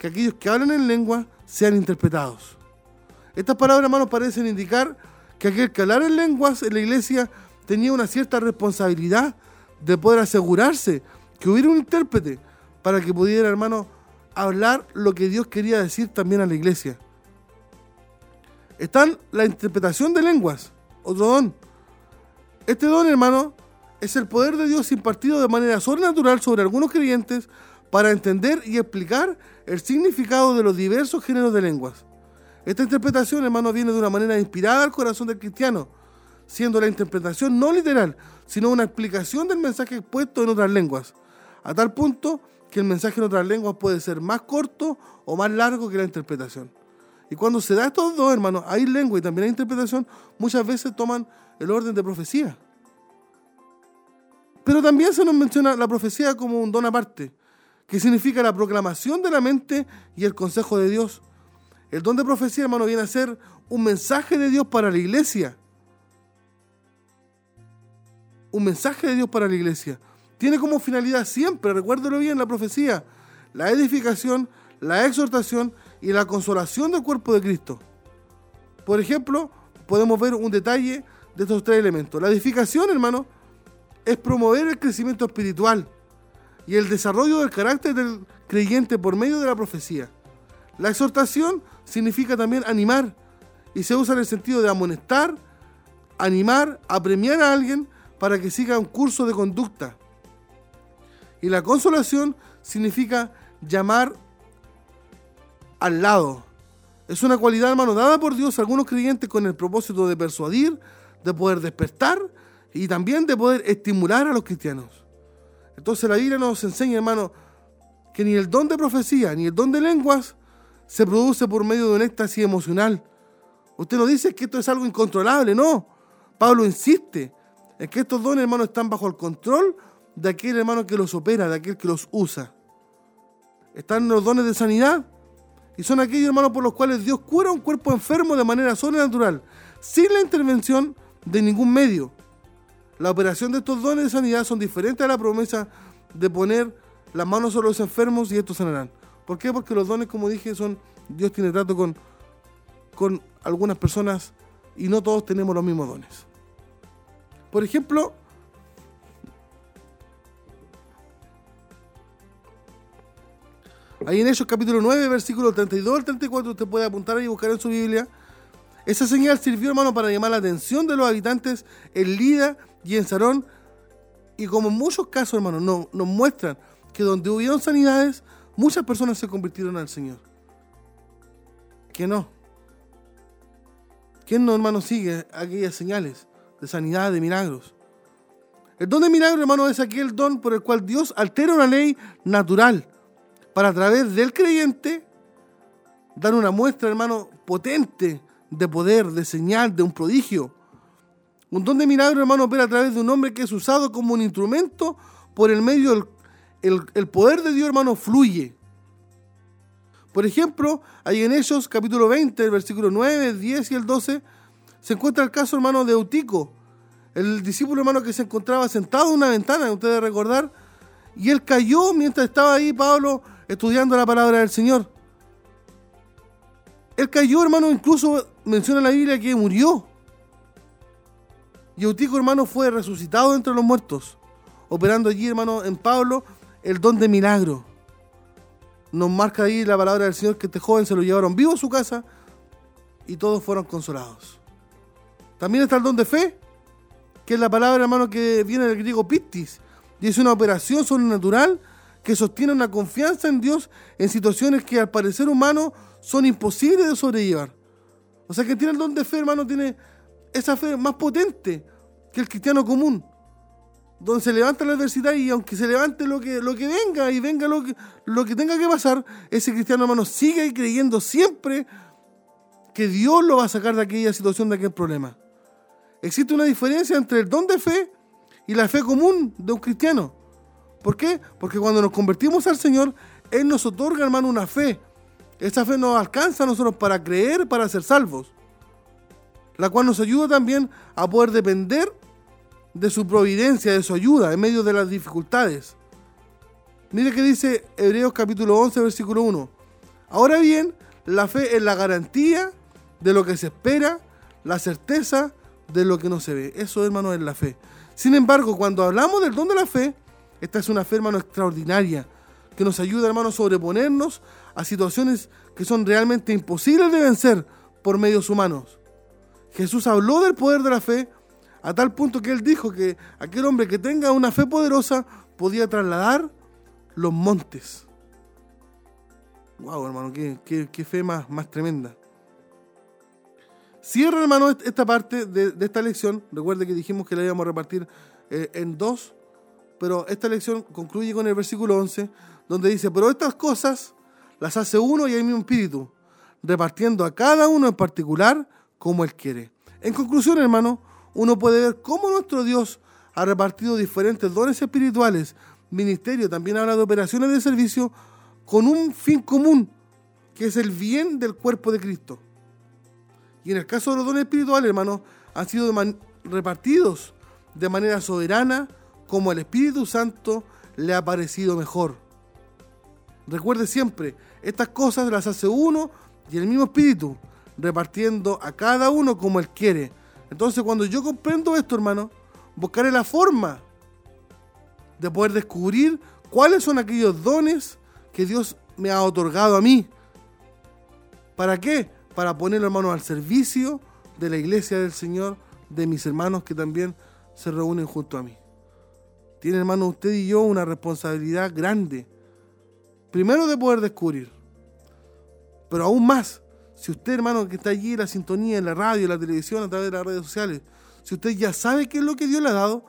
que aquellos que hablan en lengua sean interpretados. Estas palabras, hermanos, parecen indicar que aquel que hablar en lenguas en la iglesia tenía una cierta responsabilidad de poder asegurarse que hubiera un intérprete para que pudiera, hermano, hablar lo que Dios quería decir también a la iglesia. Están la interpretación de lenguas, otro don. Este don, hermano, es el poder de Dios impartido de manera sobrenatural sobre algunos creyentes para entender y explicar el significado de los diversos géneros de lenguas. Esta interpretación, hermano, viene de una manera inspirada al corazón del cristiano, siendo la interpretación no literal, sino una explicación del mensaje expuesto en otras lenguas, a tal punto que el mensaje en otras lenguas puede ser más corto o más largo que la interpretación. Y cuando se da estos dos, hermanos, hay lengua y también hay interpretación, muchas veces toman el orden de profecía. Pero también se nos menciona la profecía como un don aparte, que significa la proclamación de la mente y el consejo de Dios. El don de profecía, hermano, viene a ser un mensaje de Dios para la iglesia. Un mensaje de Dios para la iglesia. Tiene como finalidad siempre, recuérdelo bien, la profecía, la edificación, la exhortación y la consolación del cuerpo de Cristo. Por ejemplo, podemos ver un detalle de estos tres elementos. La edificación, hermano, es promover el crecimiento espiritual y el desarrollo del carácter del creyente por medio de la profecía. La exhortación significa también animar y se usa en el sentido de amonestar, animar, apremiar a alguien para que siga un curso de conducta. Y la consolación significa llamar al lado. Es una cualidad, hermano, dada por Dios a algunos creyentes con el propósito de persuadir, de poder despertar y también de poder estimular a los cristianos. Entonces la Biblia nos enseña, hermano, que ni el don de profecía ni el don de lenguas se produce por medio de un éxtasis emocional. Usted no dice que esto es algo incontrolable, no. Pablo insiste en que estos dones, hermano, están bajo el control de aquel hermano que los opera, de aquel que los usa. Están los dones de sanidad y son aquellos hermanos por los cuales Dios cura un cuerpo enfermo de manera sobrenatural, sin la intervención de ningún medio. La operación de estos dones de sanidad son diferentes a la promesa de poner las manos sobre los enfermos y estos sanarán. ¿Por qué? Porque los dones, como dije, son Dios tiene trato con, con algunas personas y no todos tenemos los mismos dones. Por ejemplo, ahí en Hechos capítulo 9, versículo 32 al 34, usted puede apuntar y buscar en su Biblia. Esa señal sirvió, hermano, para llamar la atención de los habitantes en Lida y en Sarón. Y como en muchos casos, hermanos, no, nos muestran que donde hubieron sanidades, muchas personas se convirtieron al Señor. Que no. ¿Quién no, hermano, sigue aquellas señales de sanidad, de milagros? El don de milagro, hermano, es aquel don por el cual Dios altera una ley natural para a través del creyente dar una muestra, hermano, potente de poder, de señal, de un prodigio. Don de milagro, hermano, opera a través de un hombre que es usado como un instrumento por el medio del el, poder de Dios, hermano, fluye. Por ejemplo, ahí en Hechos capítulo 20, el versículo 9, 10 y el 12, se encuentra el caso, hermano, de Eutico, el discípulo hermano que se encontraba sentado en una ventana, ustedes recordar, y él cayó mientras estaba ahí Pablo estudiando la palabra del Señor. Él cayó, hermano, incluso menciona la Biblia que murió. Y Eutico, hermano, fue resucitado entre los muertos, operando allí, hermano, en Pablo, el don de milagro. Nos marca ahí la palabra del Señor que este joven se lo llevaron vivo a su casa y todos fueron consolados. También está el don de fe, que es la palabra, hermano, que viene del griego pistis, y es una operación sobrenatural que sostiene una confianza en Dios en situaciones que al parecer humano son imposibles de sobrellevar. O sea que tiene el don de fe, hermano, tiene esa fe más potente que el cristiano común, donde se levanta la adversidad y aunque se levante lo que, lo que venga y venga lo que, lo que tenga que pasar, ese cristiano, hermano, sigue creyendo siempre que Dios lo va a sacar de aquella situación, de aquel problema. Existe una diferencia entre el don de fe y la fe común de un cristiano. ¿Por qué? Porque cuando nos convertimos al Señor, Él nos otorga, hermano, una fe. Esa fe nos alcanza a nosotros para creer, para ser salvos. La cual nos ayuda también a poder depender de su providencia, de su ayuda en medio de las dificultades. Mire que dice Hebreos capítulo 11, versículo 1. Ahora bien, la fe es la garantía de lo que se espera, la certeza de lo que no se ve. Eso, hermano, es la fe. Sin embargo, cuando hablamos del don de la fe, esta es una fe, hermano, extraordinaria, que nos ayuda, hermano, a sobreponernos a situaciones que son realmente imposibles de vencer por medios humanos. Jesús habló del poder de la fe a tal punto que él dijo que aquel hombre que tenga una fe poderosa podía trasladar los montes. Wow, hermano, qué, fe más, más tremenda. Cierra, hermano, esta parte de, esta lección. Recuerde que dijimos que la íbamos a repartir eh, en dos, pero esta lección concluye con el versículo 11, donde dice, pero estas cosas las hace uno y el mismo espíritu, repartiendo a cada uno en particular como él quiere. En conclusión, hermano, uno puede ver cómo nuestro Dios ha repartido diferentes dones espirituales. Ministerio también habla de operaciones de servicio con un fin común, que es el bien del cuerpo de Cristo. Y en el caso de los dones espirituales, hermanos, han sido repartidos de manera soberana como el Espíritu Santo le ha parecido mejor. Recuerde siempre, estas cosas las hace uno y el mismo Espíritu, repartiendo a cada uno como Él quiere. Entonces cuando yo comprendo esto, hermano, buscaré la forma de poder descubrir cuáles son aquellos dones que Dios me ha otorgado a mí. ¿Para qué? para ponerlo, hermanos, al servicio de la iglesia del Señor, de mis hermanos que también se reúnen junto a mí. Tiene, hermano, usted y yo una responsabilidad grande. Primero de poder descubrir, pero aún más, si usted, hermano, que está allí en la sintonía, en la radio, en la televisión, a través de las redes sociales, si usted ya sabe qué es lo que Dios le ha dado,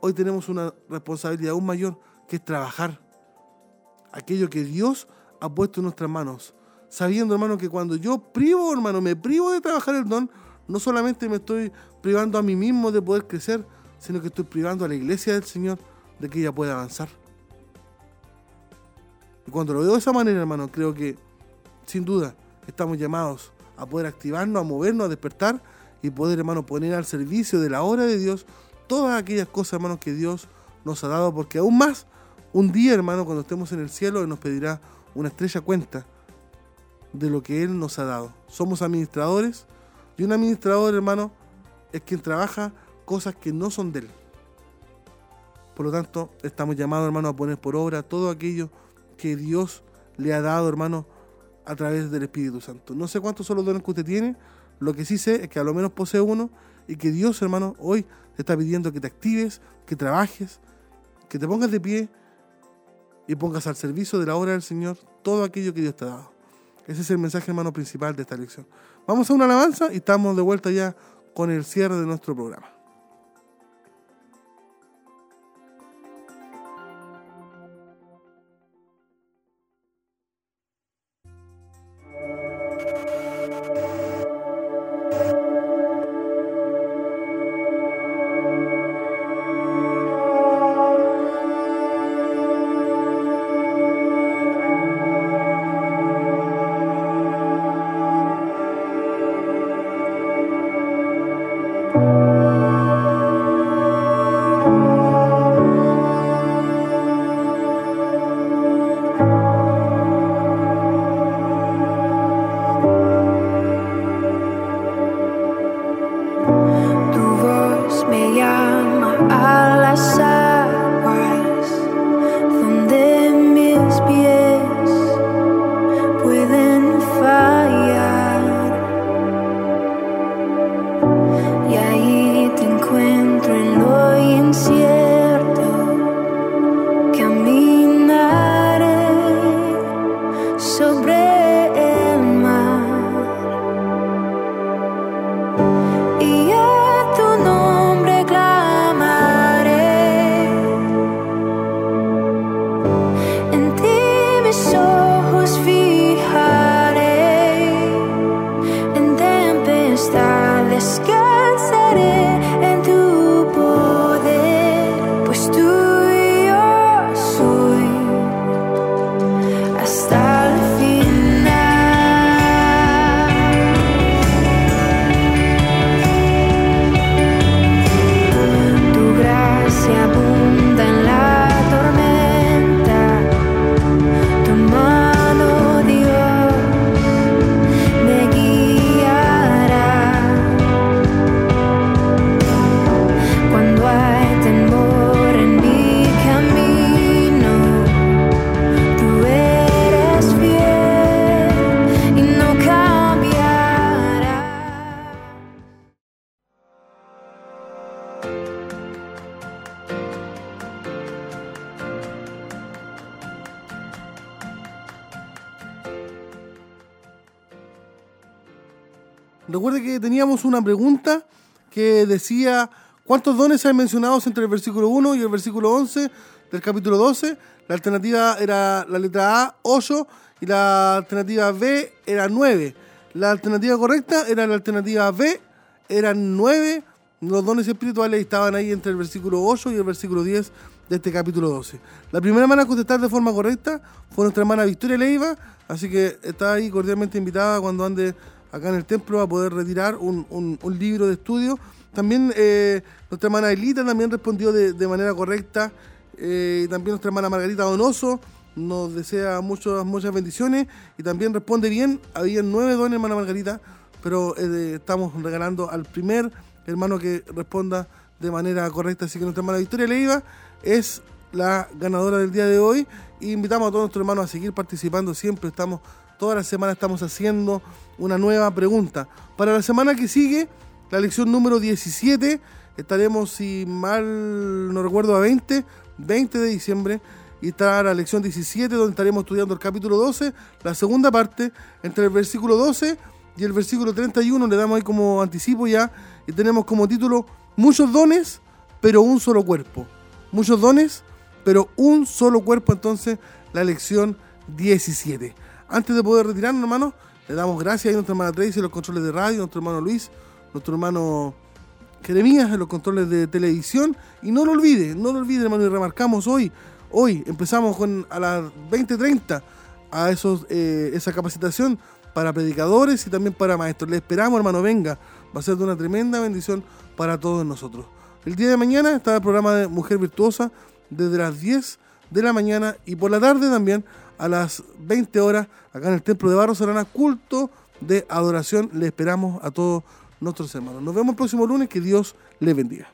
hoy tenemos una responsabilidad aún mayor, que es trabajar aquello que Dios ha puesto en nuestras manos sabiendo, hermano, que cuando yo privo, hermano, me privo de trabajar el don, no solamente me estoy privando a mí mismo de poder crecer, sino que estoy privando a la iglesia del Señor de que ella pueda avanzar. Y cuando lo veo de esa manera, hermano, creo que sin duda estamos llamados a poder activarnos, a movernos, a despertar y poder, hermano, poner al servicio de la obra de Dios todas aquellas cosas, hermano, que Dios nos ha dado, porque aún más, un día, hermano, cuando estemos en el cielo, nos pedirá una estrella cuenta de lo que Él nos ha dado. Somos administradores y un administrador, hermano, es quien trabaja cosas que no son de Él. Por lo tanto, estamos llamados, hermano, a poner por obra todo aquello que Dios le ha dado, hermano, a través del Espíritu Santo. No sé cuántos son los dones que usted tiene, lo que sí sé es que a lo menos posee uno y que Dios, hermano, hoy te está pidiendo que te actives, que trabajes, que te pongas de pie y pongas al servicio de la obra del Señor todo aquello que Dios te ha dado. Ese es el mensaje, hermano, principal de esta lección. Vamos a una alabanza y estamos de vuelta ya con el cierre de nuestro programa. Una pregunta que decía, ¿cuántos dones hay mencionados entre el versículo 1 y el versículo 11 del capítulo 12? La alternativa era la letra A, 8, y la alternativa B era 9. La alternativa correcta era la alternativa B, eran 9. Los dones espirituales estaban ahí entre el versículo 8 y el versículo 10 de este capítulo 12. La primera hermana a contestar de forma correcta fue nuestra hermana Victoria Leiva, así que está ahí cordialmente invitada cuando ande acá en el templo a poder retirar un, libro de estudio. También eh, nuestra hermana Elita también respondió de, manera correcta. Eh, también nuestra hermana Margarita Donoso nos desea muchas, muchas bendiciones y también responde bien. Había nueve dones, hermana Margarita, pero eh, estamos regalando al primer hermano que responda de manera correcta. Así que nuestra hermana Victoria Leiva es la ganadora del día de hoy. Y invitamos a todos nuestros hermanos a seguir participando. Siempre estamos Toda la semana estamos haciendo una nueva pregunta. Para la semana que sigue, la lección número 17, estaremos, si mal no recuerdo, a 20, 20 de diciembre. Y estará la lección 17, donde estaremos estudiando el capítulo 12, la segunda parte, entre el versículo 12 y el versículo 31. Le damos ahí como anticipo ya. Y tenemos como título Muchos dones, pero un solo cuerpo. Muchos dones, pero un solo cuerpo. Entonces, la lección 17. Antes de poder retirarnos, hermano, le damos gracias a nuestra hermana Tracy en los controles de radio, nuestro hermano Luis, nuestro hermano Jeremías los controles de televisión. Y no lo olvide, no lo olvide, hermano, y remarcamos hoy, hoy empezamos con a las 20.30 a esos, eh, esa capacitación para predicadores y también para maestros. Le esperamos, hermano, venga. Va a ser de una tremenda bendición para todos nosotros. El día de mañana está el programa de Mujer Virtuosa desde las 10 de la mañana y por la tarde también a las 20 horas acá en el Templo de Barro Serana, culto de adoración. Le esperamos a todos nuestros hermanos. Nos vemos el próximo lunes, que Dios les bendiga.